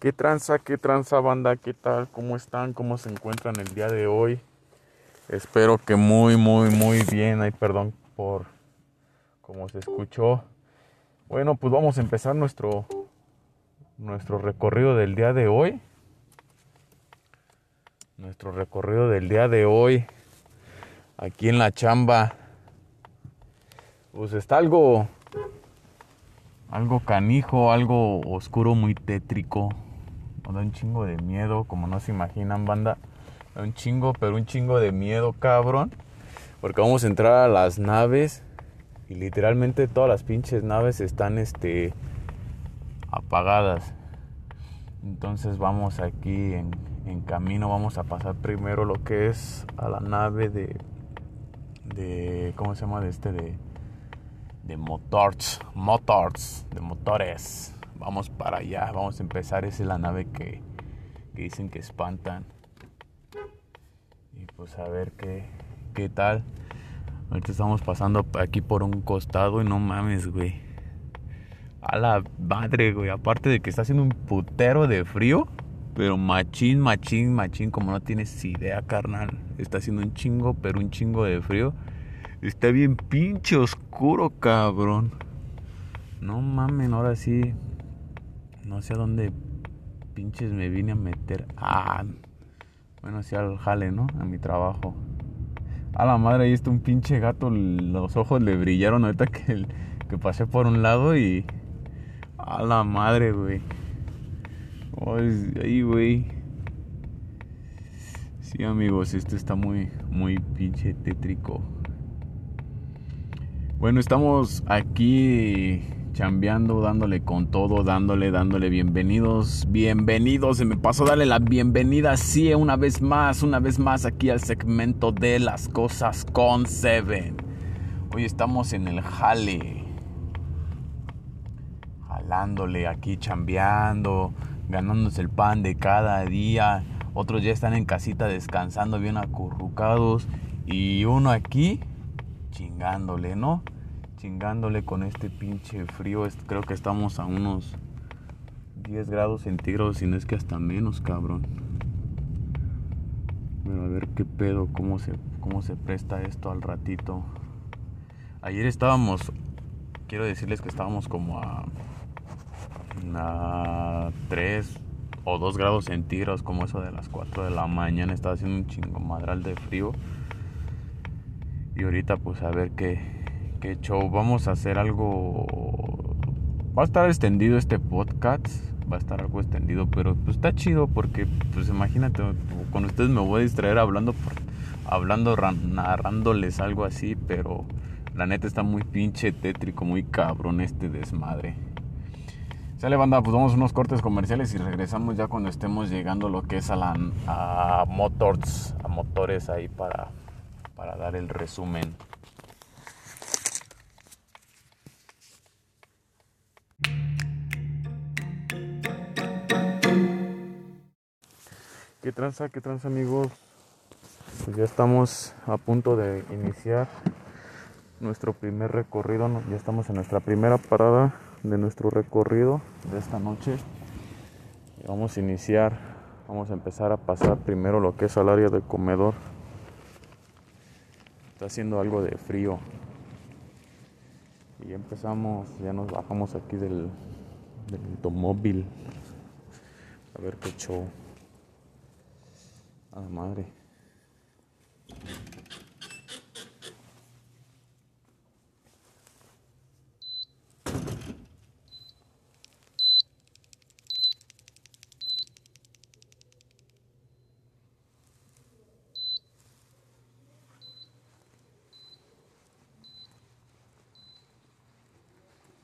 ¿Qué tranza, qué tranza banda? ¿Qué tal? ¿Cómo están? ¿Cómo se encuentran el día de hoy? Espero que muy, muy, muy bien. Ay, perdón por cómo se escuchó. Bueno, pues vamos a empezar nuestro, nuestro recorrido del día de hoy. Nuestro recorrido del día de hoy. Aquí en la chamba. Pues está algo algo canijo, algo oscuro, muy tétrico. Da un chingo de miedo, como no se imaginan, banda. Da un chingo, pero un chingo de miedo, cabrón. Porque vamos a entrar a las naves y literalmente todas las pinches naves están este apagadas. Entonces vamos aquí en, en camino, vamos a pasar primero lo que es a la nave de de ¿cómo se llama? de este de de motors, motors, de motores. Vamos para allá, vamos a empezar. Esa es la nave que, dicen que espantan. Y pues a ver qué, qué tal. Ahorita estamos pasando aquí por un costado y no mames, güey. A la madre, güey. Aparte de que está haciendo un putero de frío. Pero machín, machín, machín. Como no tienes idea, carnal. Está haciendo un chingo, pero un chingo de frío. Está bien pinche oscuro, cabrón. No mamen, ahora sí. No sé a dónde pinches me vine a meter. Ah, bueno, sí al jale, ¿no? A mi trabajo. A la madre, ahí está un pinche gato. Los ojos le brillaron ahorita que, que pasé por un lado y. A la madre, güey. Ahí, güey. Sí, amigos, esto está muy, muy pinche tétrico. Bueno, estamos aquí chambeando, dándole con todo, dándole, dándole bienvenidos, bienvenidos. Se me pasó darle la bienvenida, sí, una vez más, una vez más aquí al segmento de las cosas con Seven. Hoy estamos en el jale, jalándole aquí, chambeando, ganándose el pan de cada día. Otros ya están en casita descansando, bien acurrucados. Y uno aquí chingándole, ¿no? Chingándole con este pinche frío. Creo que estamos a unos 10 grados centígrados, si no es que hasta menos, cabrón. Pero a ver qué pedo, cómo se, cómo se presta esto al ratito. Ayer estábamos, quiero decirles que estábamos como a, a 3 o 2 grados centígrados, como eso de las 4 de la mañana. Estaba haciendo un chingo madral de frío. Y ahorita pues a ver qué, qué show. Vamos a hacer algo... Va a estar extendido este podcast. Va a estar algo extendido, pero pues está chido porque pues imagínate, con ustedes me voy a distraer hablando, hablando, narrándoles algo así, pero la neta está muy pinche tétrico, muy cabrón este desmadre. Sale banda, pues vamos unos cortes comerciales y regresamos ya cuando estemos llegando lo que es a la a motors, a motores ahí para para dar el resumen. Tranza, qué tranza amigos? Pues ya estamos a punto de iniciar nuestro primer recorrido, ya estamos en nuestra primera parada de nuestro recorrido de esta noche. Vamos a iniciar, vamos a empezar a pasar primero lo que es al área del comedor está haciendo algo de frío. Y ya empezamos, ya nos bajamos aquí del, del automóvil. A ver qué show. A la madre.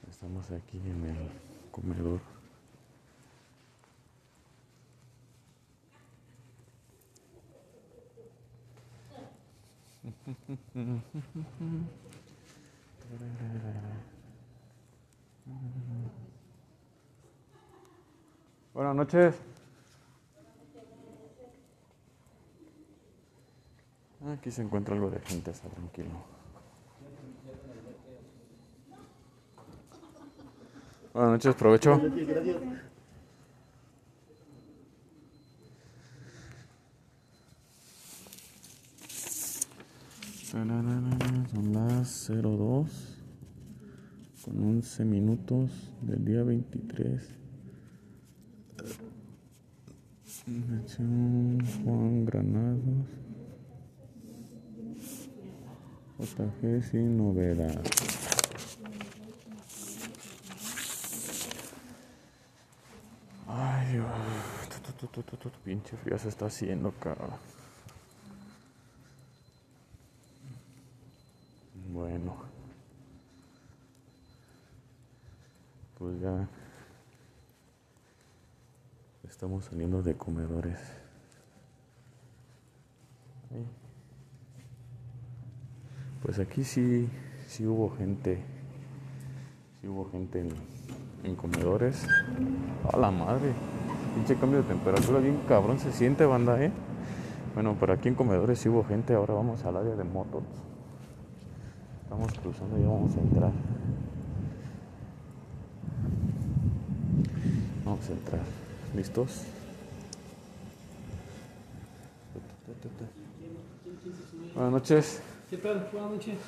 Estamos aquí en el comedor. Buenas noches. Aquí se encuentra algo de gente, está tranquilo. Buenas noches, provecho. 02 con 11 minutos del día 23. Juan Granados. JG sin novedad. Ay, Dios. Pinche frío se está haciendo, cabrón. Bueno. Pues estamos saliendo de comedores. Pues aquí sí, sí hubo gente, sí hubo gente en, en comedores. A la madre, pinche cambio de temperatura bien cabrón se siente banda, eh. Bueno, pero aquí en comedores sí hubo gente, ahora vamos al área de motos. Estamos cruzando y vamos a entrar. Vamos a entrar. ¿Listos? Buenas noches. ¿Qué tal? Buenas noches.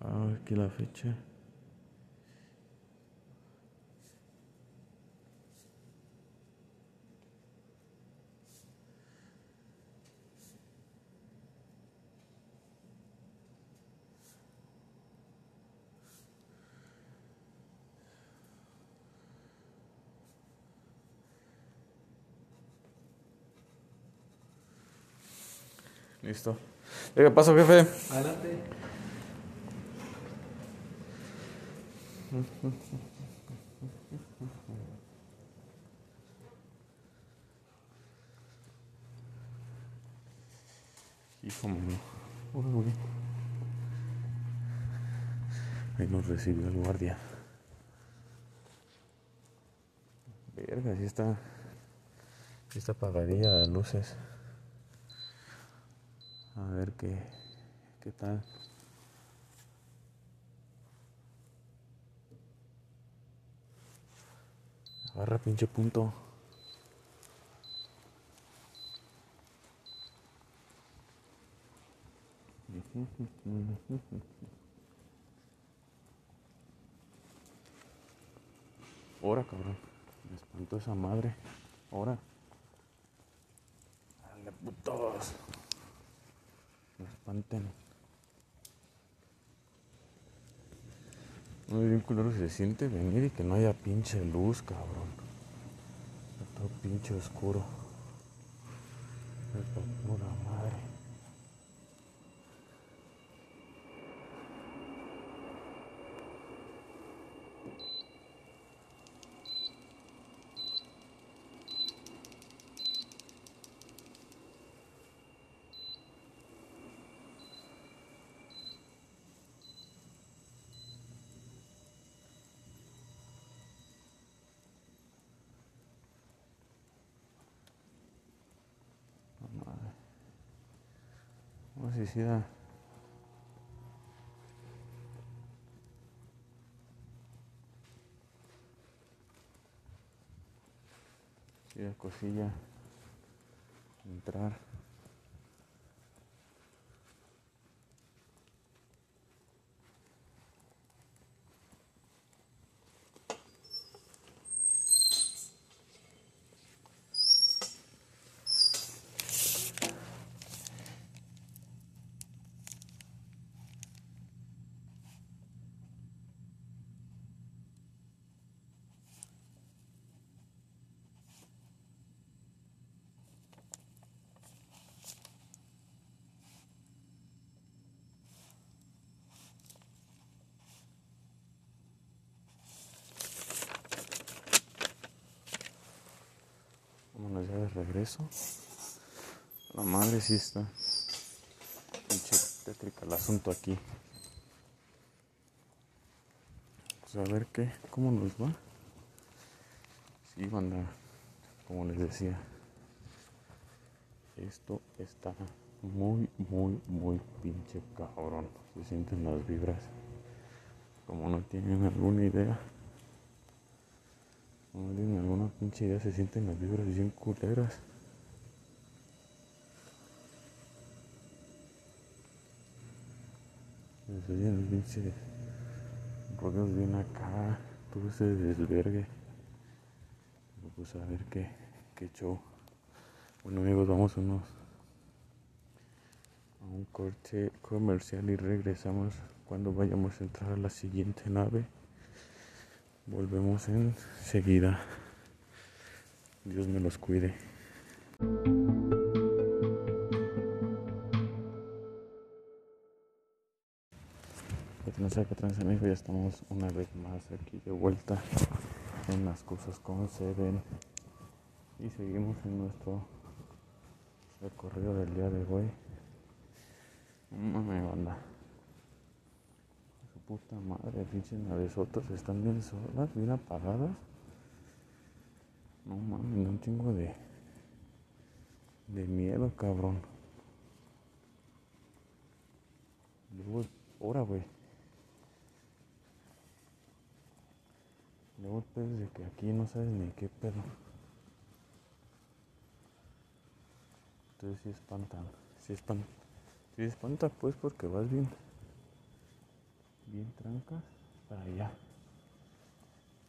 Ah, aquí la fecha. Listo. ¿Qué pasó, jefe? Adelante. Hijo mío. Uy, uy. Ahí nos recibió el guardia. Verga, sí está. Sí está apagadilla las luces. Qué. qué tal. Agarra pinche punto. Ahora, cabrón. Me espantó esa madre. Ahora. Dale, putos. Espanten. Muy bien culero se siente venir y que no haya pinche luz, cabrón. Está todo pinche oscuro. Esta pura sé si da cosilla. Entrar. Vámonos ya de regreso. La madre sí está. Pinche tétrica el asunto aquí. Pues a ver qué, cómo nos va. Sí, banda, como les decía. Esto está muy, muy, muy pinche cabrón. Se sienten las vibras Como no tienen alguna idea. No tienen alguna pinche idea, se sienten las vibras bien culeras. Se oyen los pinches ruidos bien acá, todo ese desvergue. Pero pues a ver qué, qué show. Bueno amigos, vamos unos a un corte comercial y regresamos cuando vayamos a entrar a la siguiente nave. Volvemos enseguida. Dios me los cuide. ¿Qué tranza, qué? Ya estamos una vez más aquí de vuelta en las cosas como se. Y seguimos en nuestro recorrido del día de hoy. No me banda. Puta madre, pinches navesotas están bien solas, bien apagadas. No mames, un chingo de. de miedo, cabrón. Luego, ahora, güey. Luego el pedo de que aquí no sabes ni qué pedo. Entonces sí espantan, sí espantan. Sí espanta pues porque vas bien, bien trancas para allá.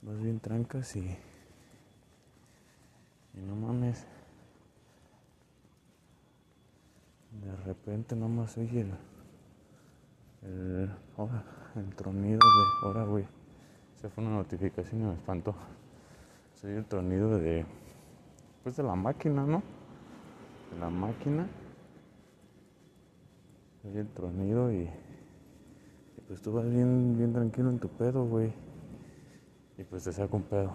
Vas bien trancas y, y no mames. De repente nomás oye el, el, ahora, el tronido de, ahora güey, se fue una notificación y me espantó. Se oye el tronido de, pues de la máquina, ¿no? De la máquina oye el tronido y, pues tú vas bien, bien tranquilo en tu pedo, güey. Y pues te saca un pedo.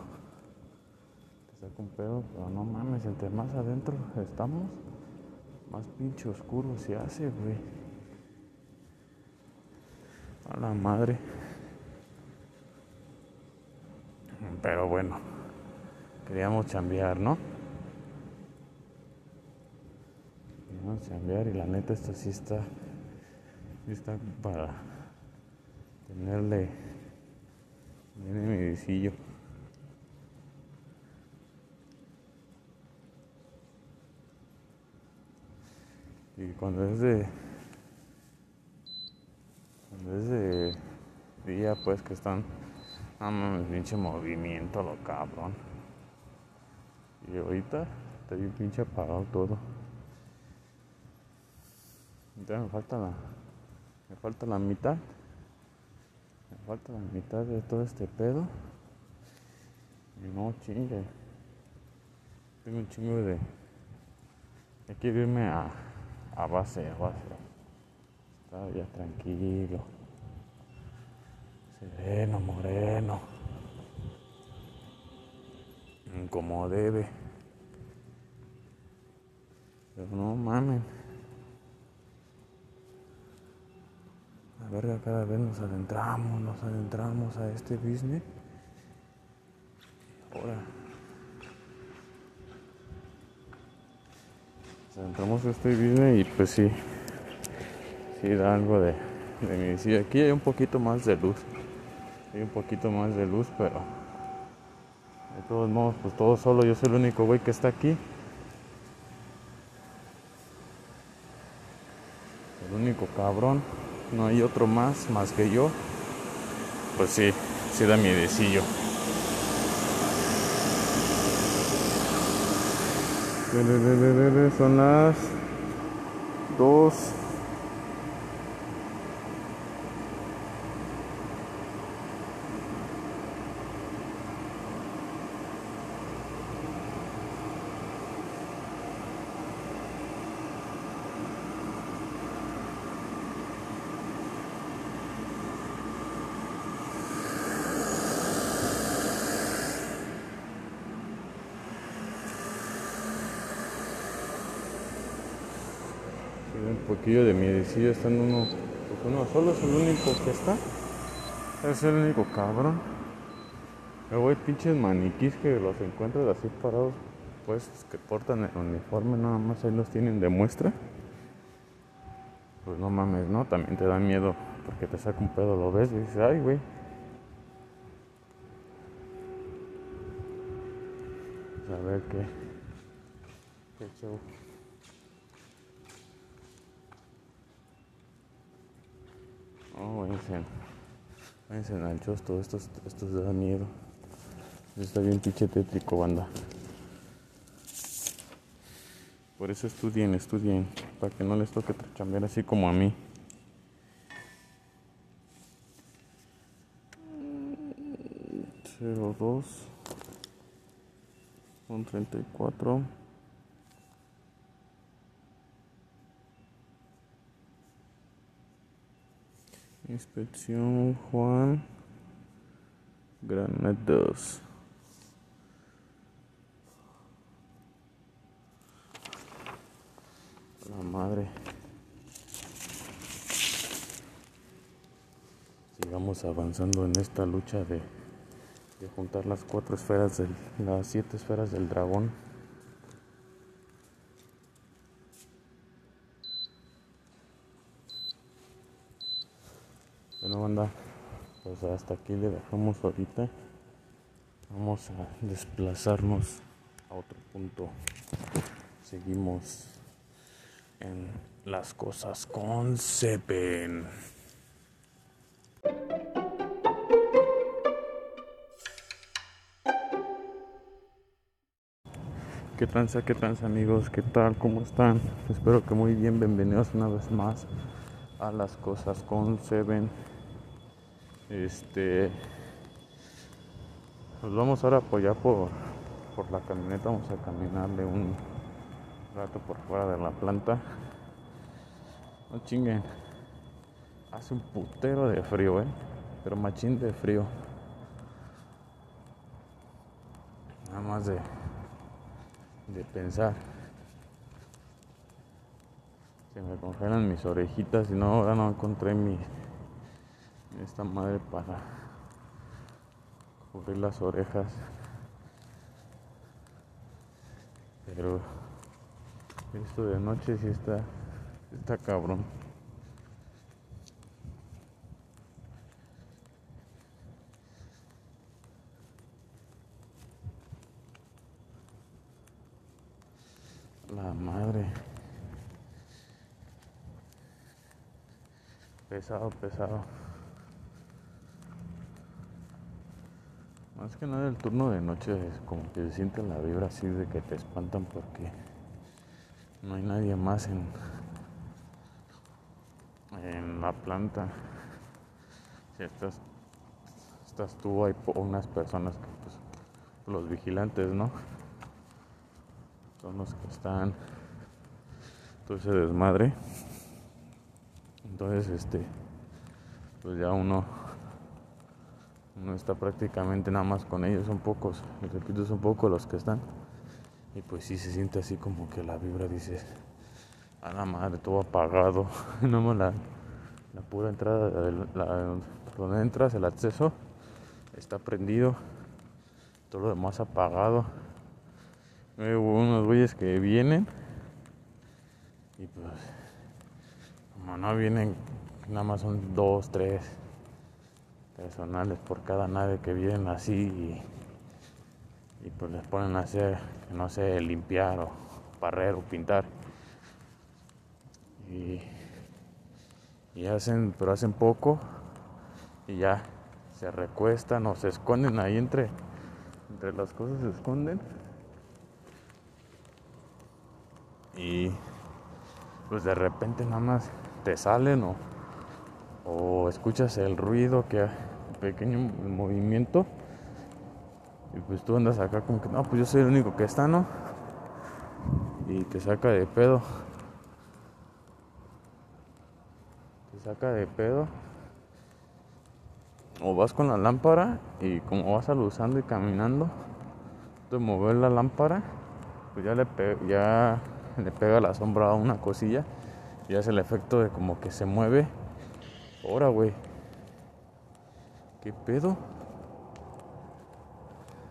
Te saca un pedo, pero no mames, entre más adentro estamos, más pinche oscuro se hace, güey. A la madre. Pero bueno, queríamos chambear, ¿no? Queríamos chambear y la neta esto sí está está para tenerle bien medicillo. Y cuando es de cuando es de día pues que están no mames pinche movimiento lo cabrón. Y ahorita está bien pinche apagado todo. Entonces me falta la me falta la mitad. Me falta la mitad de todo este pedo. Y no chingue. Tengo un chingo de. Hay que irme a, a base, a base. Está ya tranquilo. Sereno, moreno. Como debe. Pero no mamen. La verga, cada vez nos adentramos, nos adentramos a este business. Ahora. Nos adentramos a este business y pues sí. Sí da algo de, de medicina. Aquí hay un poquito más de luz. Hay un poquito más de luz, pero. De todos modos, pues todo solo. Yo soy el único güey que está aquí. El único cabrón no hay otro más más que yo, pues sí, sí da miedecillo. Son las dos de miedecillo está en uno, pues uno solo, es el único que está. Es el único cabrón. Me voy pinches maniquís que los encuentras así parados, pues que portan el uniforme, nada más ahí los tienen de muestra. Pues no mames, ¿no? También te da miedo porque te saca un pedo, lo ves y dices, ay, güey. Pues, a ver qué. Qué show. Oh, váyanse. Váyanse al chosto. Estos, estos da miedo. Está bien pichetétrico banda. Por eso estudien, estudien. Para que no les toque chambear así como a mí. Cero dos con 34 Inspección Juan Granados. La madre. Sigamos avanzando en esta lucha de, de juntar las cuatro esferas, del, las siete esferas del dragón. Banda, pues hasta aquí le dejamos ahorita. Vamos a desplazarnos a otro punto. Seguimos en las cosas con Sepen. ¿Qué tranza, qué tranza amigos? ¿Qué tal? ¿Cómo están? Espero que muy bien. Bienvenidos una vez más a las cosas con Seven. Este. Nos vamos ahora a apoyar por, por la camioneta. Vamos a caminarle un rato por fuera de la planta. No chinguen. Hace un putero de frío, eh. Pero machín de frío. Nada más de, de pensar. Se me congelan mis orejitas y no, ahora no encontré mi esta madre para cubrir las orejas. Pero esto de noche sí está, está cabrón. La madre. Pesado, pesado. Más que nada el turno de noche es como que se siente la vibra así de que te espantan porque no hay nadie más en, en la planta. Si estás, estás tú, hay unas personas que pues, los vigilantes, ¿no? Son los que están todo ese desmadre. Entonces, este, pues ya uno, uno está prácticamente nada más con ellos, son pocos, y repito, son pocos los que están. Y pues sí se siente así como que la vibra dice, a la madre, todo apagado. no más la, la pura entrada, donde entras, el acceso, está prendido, todo lo demás apagado. Hubo unos güeyes que vienen y pues como no vienen, nada más son dos, tres personales por cada nave que vienen así y, pues les ponen a hacer, no sé, limpiar o barrer o pintar. Y, y hacen, pero hacen poco y ya se recuestan o se esconden ahí entre, entre las cosas se esconden. Y pues de repente nada más te salen o, o escuchas el ruido que pequeño movimiento. Y pues tú andas acá como que no pues yo soy el único que está no y te saca de pedo. Te saca de pedo. O vas con la lámpara y como vas alusando y caminando te mover la lámpara pues ya le ya le pega la sombra a una cosilla y hace el efecto de como que se mueve. Ahora, güey. ¿Qué pedo?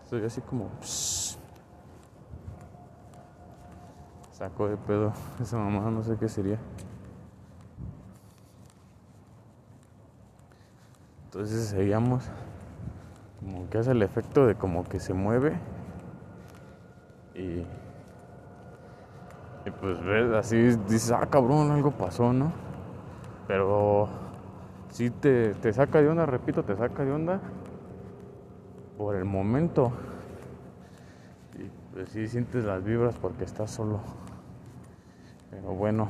Estoy así como... Saco de pedo. Esa mamá no sé qué sería. Entonces seguíamos. Como que hace el efecto de como que se mueve. Y, y pues ves, así dices, ah, cabrón, algo pasó, ¿no? Pero sí te, te saca de onda, repito, te saca de onda por el momento. Y pues sí sientes las vibras porque estás solo. Pero bueno,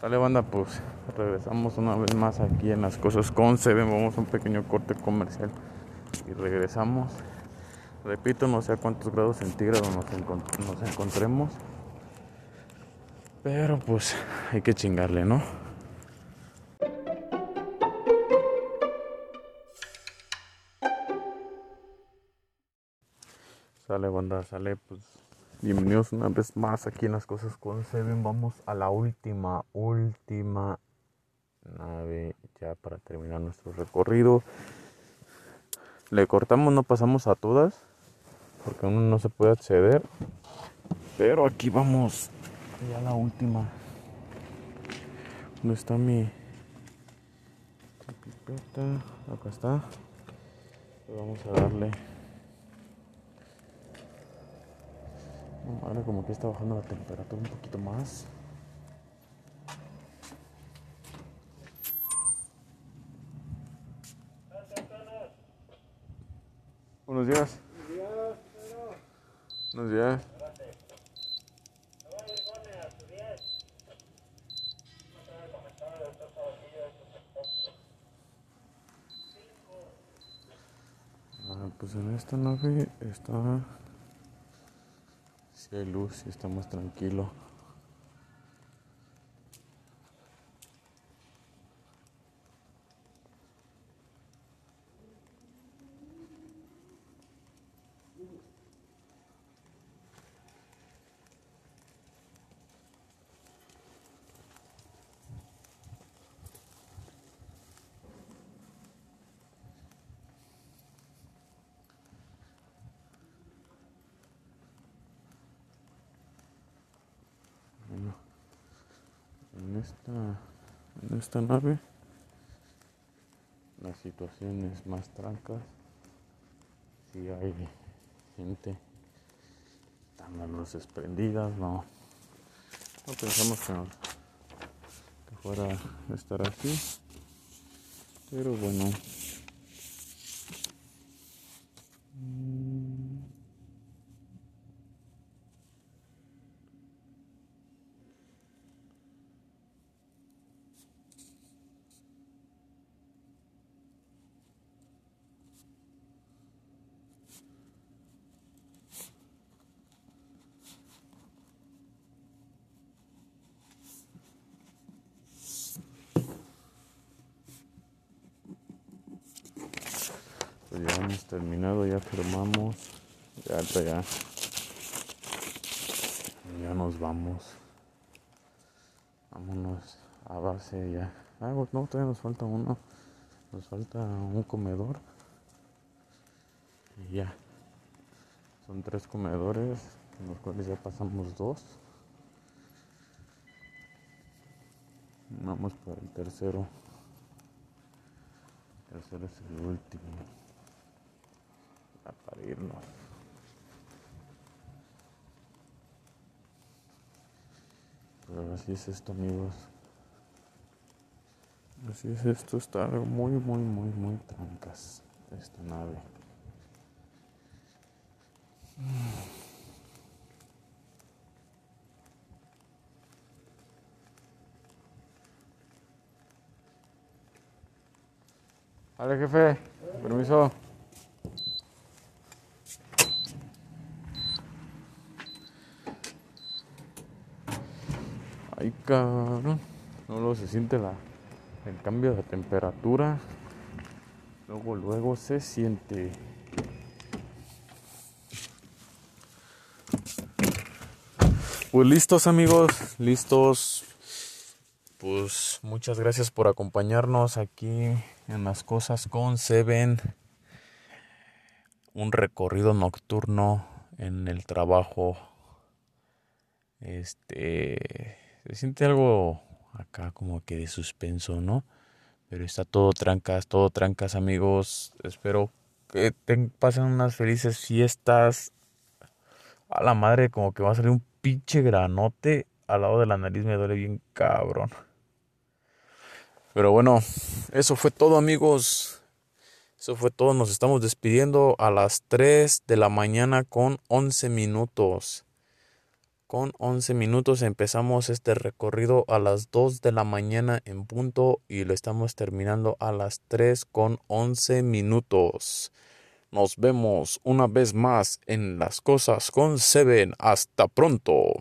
sale banda, pues regresamos una vez más aquí en las cosas con Seven. Vamos a un pequeño corte comercial y regresamos. Repito, no sé a cuántos grados centígrados nos, nos encontremos. Pero pues hay que chingarle, ¿no? Sale banda, sale pues bienvenidos una vez más aquí en las cosas con Seven. Vamos a la última, última nave ya para terminar nuestro recorrido. Le cortamos, no pasamos a todas porque uno no se puede acceder. Pero aquí vamos ya la última. ¿Dónde está mi pipeta? Acá está. Vamos a darle. Ahora como que está bajando la temperatura un poquito más. Buenos días. Buenos días. Ah, pues en esta nave está hay luz y está más tranquilo. Bueno, en esta, en esta nave la situación es más tranca. Si hay gente, las luces prendidas, no, no pensamos que, que fuera a estar así, pero bueno. Mm. Pues ya hemos terminado, ya firmamos, ya, ya, ya, ya nos vamos. Vámonos a base ya. Ah, no, todavía nos falta uno. Nos falta un comedor. Y ya. Son tres comedores, en los cuales ya pasamos dos. Vamos por el tercero. El tercero es el último. Ya para Pero así es esto, amigos. Así es esto, está muy, muy, muy, muy trancas esta nave. Vale, jefe, permiso. Ay, No lo se siente la, el cambio de temperatura. Luego, luego se siente. Pues listos amigos, listos. Pues muchas gracias por acompañarnos aquí en las cosas con Seven. Un recorrido nocturno en el trabajo. Este se siente algo acá como que de suspenso, ¿no? Pero está todo trancas, todo trancas, amigos. Espero que te pasen unas felices fiestas. A la madre, como que va a salir un pinche granote al lado de la nariz, me duele bien cabrón. Pero bueno, eso fue todo amigos. Eso fue todo. Nos estamos despidiendo a las 3 de la mañana con 11 minutos. Con 11 minutos empezamos este recorrido a las 2 de la mañana en punto y lo estamos terminando a las 3 con 11 minutos. Nos vemos una vez más en las cosas con Seven. Hasta pronto.